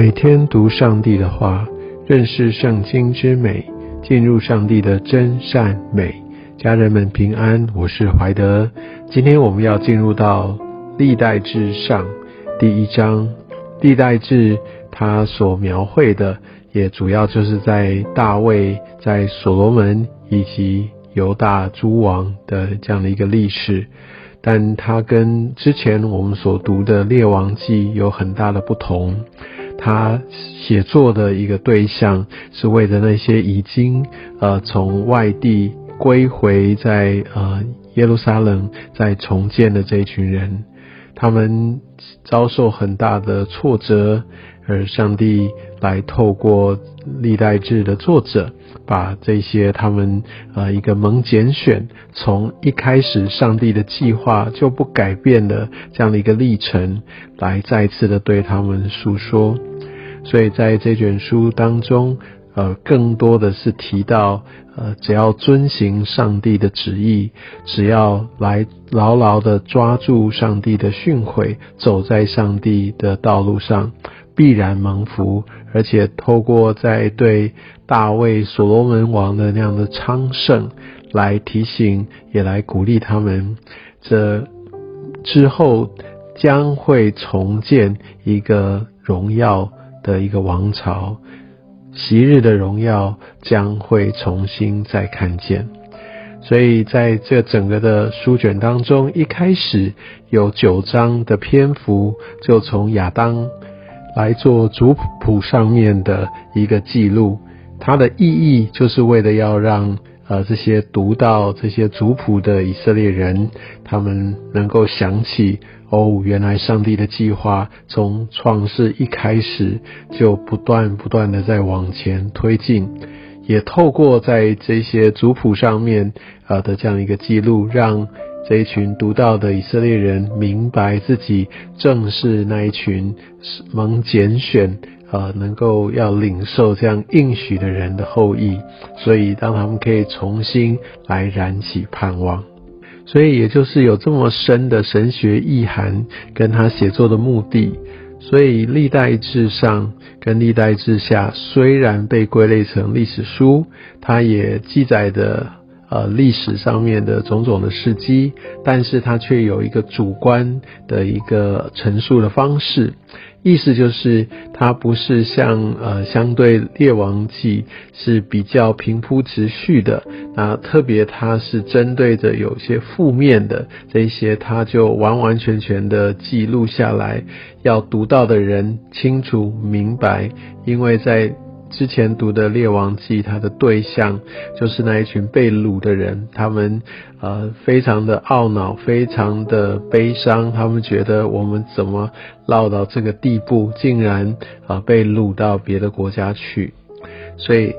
每天读上帝的话，认识圣经之美，进入上帝的真善美。家人们平安，我是怀德。今天我们要进入到历代志上第一章。历代志它所描绘的，也主要就是在大卫、在所罗门以及犹大诸王的这样的一个历史。但它跟之前我们所读的列王记有很大的不同。他写作的一个对象是为了那些已经呃从外地归回在呃耶路撒冷在重建的这一群人，他们遭受很大的挫折，而上帝来透过历代志的作者。把这些他们呃一个蒙拣选，从一开始上帝的计划就不改变的这样的一个历程，来再次的对他们诉说。所以在这卷书当中，呃，更多的是提到，呃，只要遵行上帝的旨意，只要来牢牢的抓住上帝的训诲，走在上帝的道路上。必然蒙福，而且透过在对大卫、所罗门王的那样的昌盛来提醒，也来鼓励他们，这之后将会重建一个荣耀的一个王朝，昔日的荣耀将会重新再看见。所以在这整个的书卷当中，一开始有九章的篇幅，就从亚当。来做族谱上面的一个记录，它的意义就是为了要让呃这些读到这些族谱的以色列人，他们能够想起哦，原来上帝的计划从创世一开始就不断不断的在往前推进，也透过在这些族谱上面呃的这样一个记录，让。这一群读到的以色列人明白自己正是那一群蒙拣选，呃，能够要领受这样应许的人的后裔，所以当他们可以重新来燃起盼望，所以也就是有这么深的神学意涵跟他写作的目的，所以历代志上跟历代志下虽然被归类成历史书，它也记载的。呃，历史上面的种种的事迹，但是它却有一个主观的一个陈述的方式，意思就是它不是像呃相对列王记是比较平铺直叙的，那特别它是针对着有些负面的这些，它就完完全全的记录下来，要读到的人清楚明白，因为在。之前读的《列王记》，他的对象就是那一群被掳的人，他们呃非常的懊恼，非常的悲伤，他们觉得我们怎么落到这个地步，竟然啊被掳到别的国家去，所以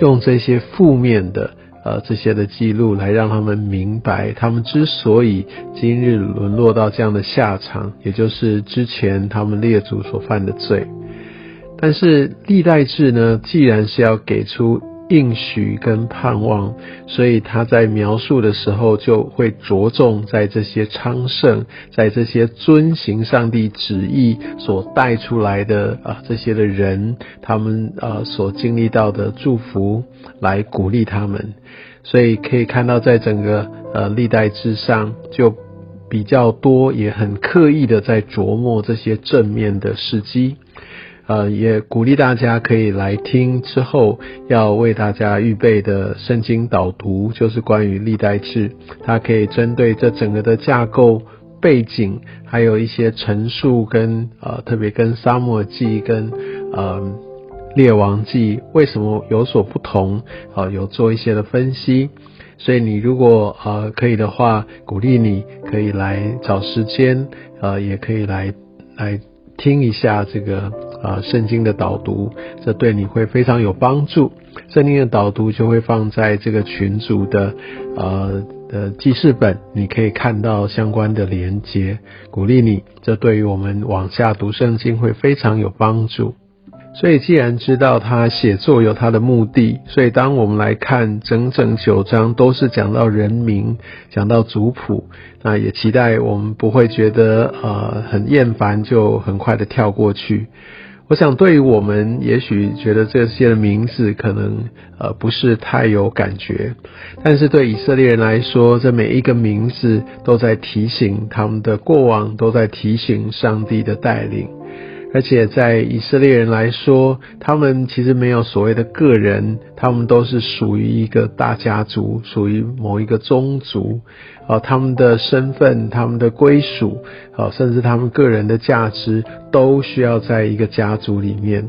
用这些负面的呃这些的记录来让他们明白，他们之所以今日沦落到这样的下场，也就是之前他们列祖所犯的罪。但是历代志呢，既然是要给出应许跟盼望，所以他在描述的时候就会着重在这些昌盛，在这些遵行上帝旨意所带出来的啊这些的人，他们啊所经历到的祝福，来鼓励他们。所以可以看到，在整个呃历代志上，就比较多，也很刻意的在琢磨这些正面的事迹。呃，也鼓励大家可以来听之后要为大家预备的圣经导读，就是关于历代志，它可以针对这整个的架构背景，还有一些陈述跟呃，特别跟沙漠记跟呃列王记为什么有所不同，啊，有做一些的分析。所以你如果呃可以的话，鼓励你可以来找时间，呃，也可以来来听一下这个。啊，圣经的导读，这对你会非常有帮助。圣经的导读就会放在这个群组的呃的记事本，你可以看到相关的连接，鼓励你。这对于我们往下读圣经会非常有帮助。所以，既然知道他写作有他的目的，所以当我们来看整整九章都是讲到人名、讲到族谱，那也期待我们不会觉得呃很厌烦，就很快的跳过去。我想，对于我们，也许觉得这些的名字可能呃不是太有感觉，但是对以色列人来说，这每一个名字都在提醒他们的过往，都在提醒上帝的带领。而且在以色列人来说，他们其实没有所谓的个人，他们都是属于一个大家族，属于某一个宗族。啊，他们的身份、他们的归属，啊，甚至他们个人的价值，都需要在一个家族里面。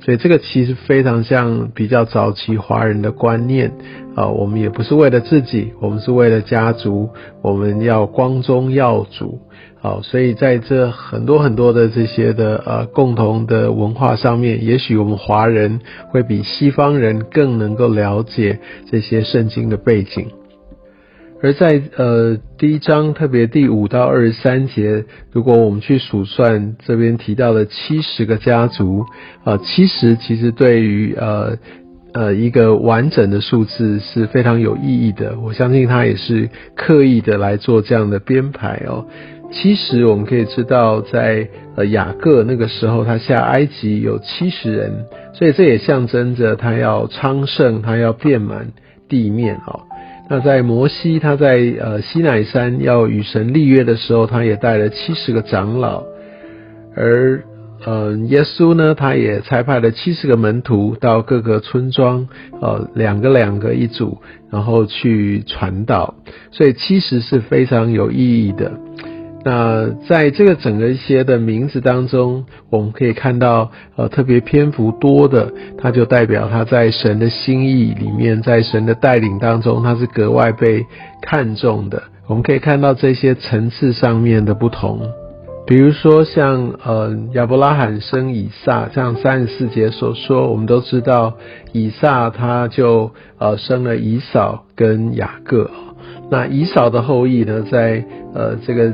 所以这个其实非常像比较早期华人的观念。啊，我们也不是为了自己，我们是为了家族，我们要光宗耀祖。好，所以在这很多很多的这些的呃共同的文化上面，也许我们华人会比西方人更能够了解这些圣经的背景。而在呃第一章特别第五到二十三节，如果我们去数算这边提到的七十个家族，啊，七十其实对于呃呃一个完整的数字是非常有意义的。我相信他也是刻意的来做这样的编排哦。其实我们可以知道，在呃雅各那个时候，他下埃及有七十人，所以这也象征着他要昌盛，他要遍满地面哦。那在摩西他在呃西乃山要与神立约的时候，他也带了七十个长老，而嗯耶稣呢，他也差派了七十个门徒到各个村庄，呃两个两个一组，然后去传道，所以七十是非常有意义的。那在这个整个一些的名字当中，我们可以看到，呃，特别篇幅多的，它就代表他在神的心意里面，在神的带领当中，他是格外被看重的。我们可以看到这些层次上面的不同，比如说像呃亚伯拉罕生以撒，像三十四节所说，我们都知道以撒他就呃生了以扫跟雅各。那以扫的后裔呢，在呃这个。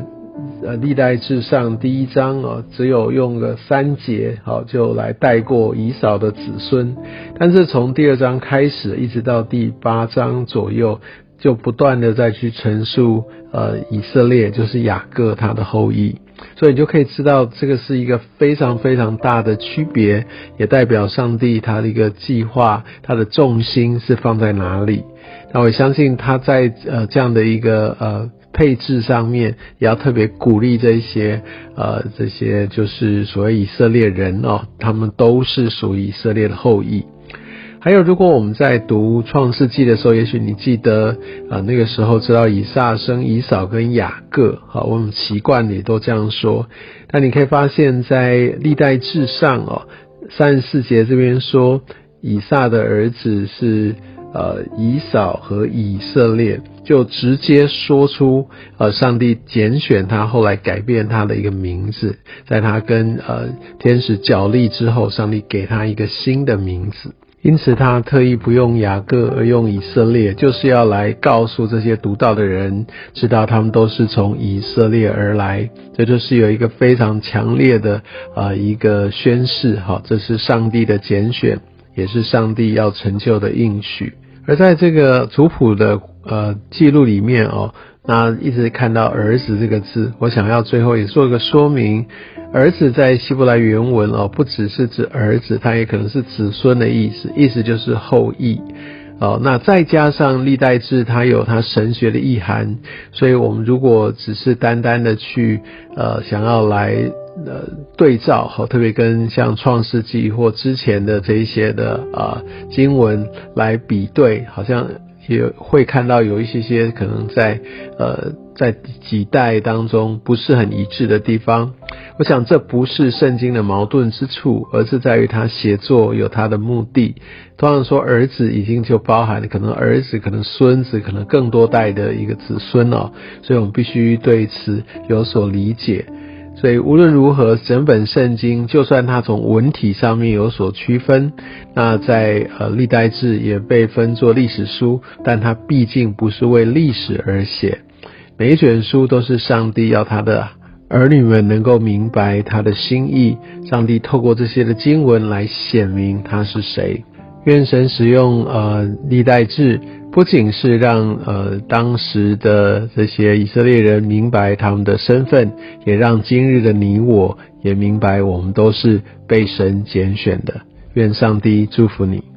呃，历代至上第一章哦，只有用个三节好就来带过以扫的子孙，但是从第二章开始，一直到第八章左右，就不断的再去陈述呃以色列就是雅各他的后裔，所以你就可以知道这个是一个非常非常大的区别，也代表上帝他的一个计划，他的重心是放在哪里。那我相信他在呃这样的一个呃。配置上面也要特别鼓励这些，呃，这些就是所谓以色列人哦，他们都是属于以色列的后裔。还有，如果我们在读创世纪的时候，也许你记得啊，那个时候知道以撒生以扫跟雅各，好，我们习惯也都这样说。但你可以发现，在历代志上哦，三十四节这边说，以撒的儿子是呃以扫和以色列。就直接说出，呃，上帝拣选他，后来改变他的一个名字，在他跟呃天使角力之后，上帝给他一个新的名字，因此他特意不用雅各而用以色列，就是要来告诉这些读到的人，知道他们都是从以色列而来，这就是有一个非常强烈的啊一个宣誓，哈，这是上帝的拣选，也是上帝要成就的应许。而在这个族谱的呃记录里面哦，那一直看到儿子这个字，我想要最后也做一个说明，儿子在希伯来原文哦，不只是指儿子，它也可能是子孙的意思，意思就是后裔哦。那再加上历代志，它有它神学的意涵，所以我们如果只是单单的去呃想要来。呃，对照好，特别跟像创世纪或之前的这一些的啊经文来比对，好像也会看到有一些些可能在呃在几代当中不是很一致的地方。我想这不是圣经的矛盾之处，而是在于他写作有他的目的。通常说儿子已经就包含了可能儿子、可能孙子、可能更多代的一个子孙哦，所以我们必须对此有所理解。所以无论如何，整本圣经就算它从文体上面有所区分，那在呃历代志也被分作历史书，但它毕竟不是为历史而写。每一卷书都是上帝要他的儿女们能够明白他的心意。上帝透过这些的经文来显明他是谁。愿神使用呃历代志，不仅是让呃当时的这些以色列人明白他们的身份，也让今日的你我也明白，我们都是被神拣选的。愿上帝祝福你。